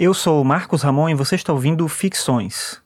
Eu sou Marcos Ramon e você está ouvindo Ficções.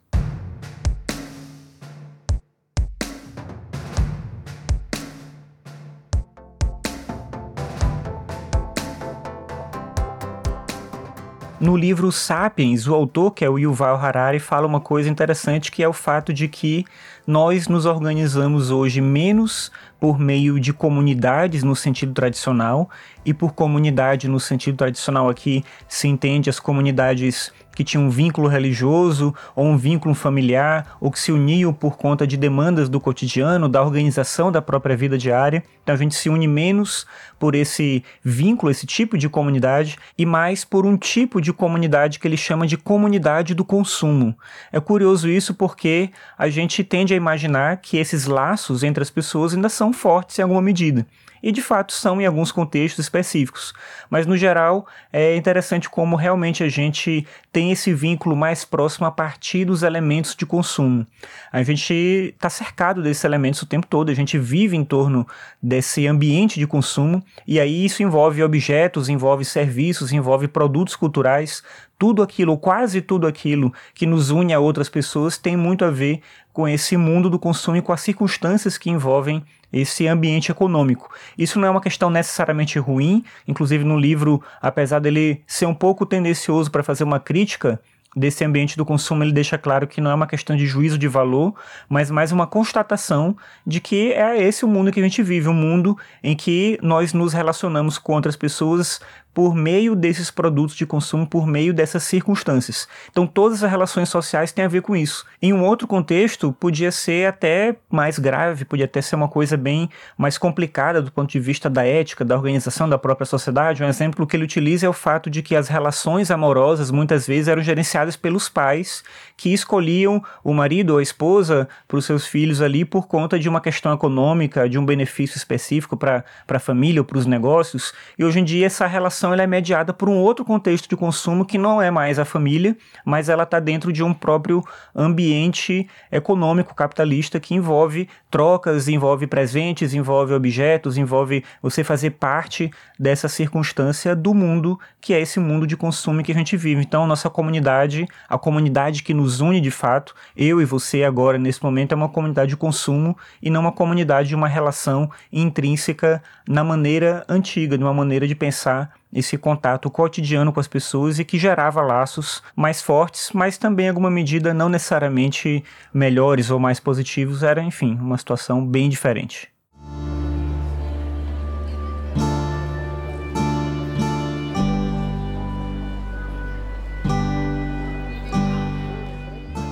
No livro Sapiens, o autor, que é o Yuval Harari, fala uma coisa interessante que é o fato de que nós nos organizamos hoje menos por meio de comunidades no sentido tradicional e por comunidade no sentido tradicional aqui se entende as comunidades que tinham um vínculo religioso ou um vínculo familiar ou que se uniam por conta de demandas do cotidiano, da organização da própria vida diária. Então a gente se une menos por esse vínculo, esse tipo de comunidade e mais por um tipo de comunidade que ele chama de comunidade do consumo. É curioso isso porque a gente tende a imaginar que esses laços entre as pessoas ainda são fortes em alguma medida e de fato são em alguns contextos específicos. Mas no geral é interessante como realmente a gente tem esse vínculo mais próximo a partir dos elementos de consumo. A gente está cercado desses elementos o tempo todo, a gente vive em torno desse ambiente de consumo e aí isso envolve objetos, envolve serviços, envolve produtos culturais, tudo aquilo, quase tudo aquilo que nos une a outras pessoas tem muito a ver com esse mundo do consumo e com as circunstâncias que envolvem esse ambiente econômico. Isso não é uma questão necessariamente ruim, inclusive no livro, apesar dele ser um pouco tendencioso para fazer uma crítica desse ambiente do consumo, ele deixa claro que não é uma questão de juízo de valor, mas mais uma constatação de que é esse o mundo que a gente vive, um mundo em que nós nos relacionamos com outras pessoas por meio desses produtos de consumo, por meio dessas circunstâncias. Então, todas as relações sociais têm a ver com isso. Em um outro contexto, podia ser até mais grave, podia até ser uma coisa bem mais complicada do ponto de vista da ética, da organização da própria sociedade. Um exemplo que ele utiliza é o fato de que as relações amorosas muitas vezes eram gerenciadas pelos pais que escolhiam o marido ou a esposa para os seus filhos ali por conta de uma questão econômica, de um benefício específico para a família ou para os negócios. E hoje em dia essa relação ela é mediada por um outro contexto de consumo que não é mais a família, mas ela está dentro de um próprio ambiente econômico capitalista que envolve trocas, envolve presentes, envolve objetos, envolve você fazer parte dessa circunstância do mundo que é esse mundo de consumo que a gente vive. Então, nossa comunidade, a comunidade que nos une de fato, eu e você agora nesse momento é uma comunidade de consumo e não uma comunidade de uma relação intrínseca na maneira antiga, de uma maneira de pensar esse contato cotidiano com as pessoas e que gerava laços mais fortes, mas também alguma medida não necessariamente melhores ou mais positivos, era enfim uma situação bem diferente.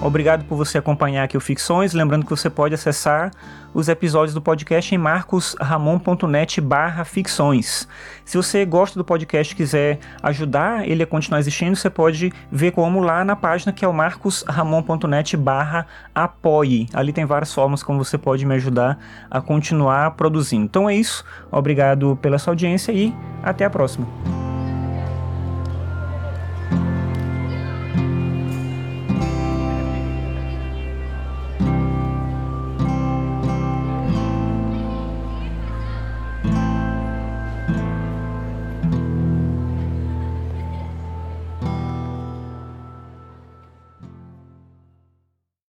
Obrigado por você acompanhar aqui o Ficções. Lembrando que você pode acessar os episódios do podcast em marcosramon.net barra ficções. Se você gosta do podcast e quiser ajudar ele a continuar existindo, você pode ver como lá na página que é o marcosramon.net barra apoie. Ali tem várias formas como você pode me ajudar a continuar produzindo. Então é isso. Obrigado pela sua audiência e até a próxima.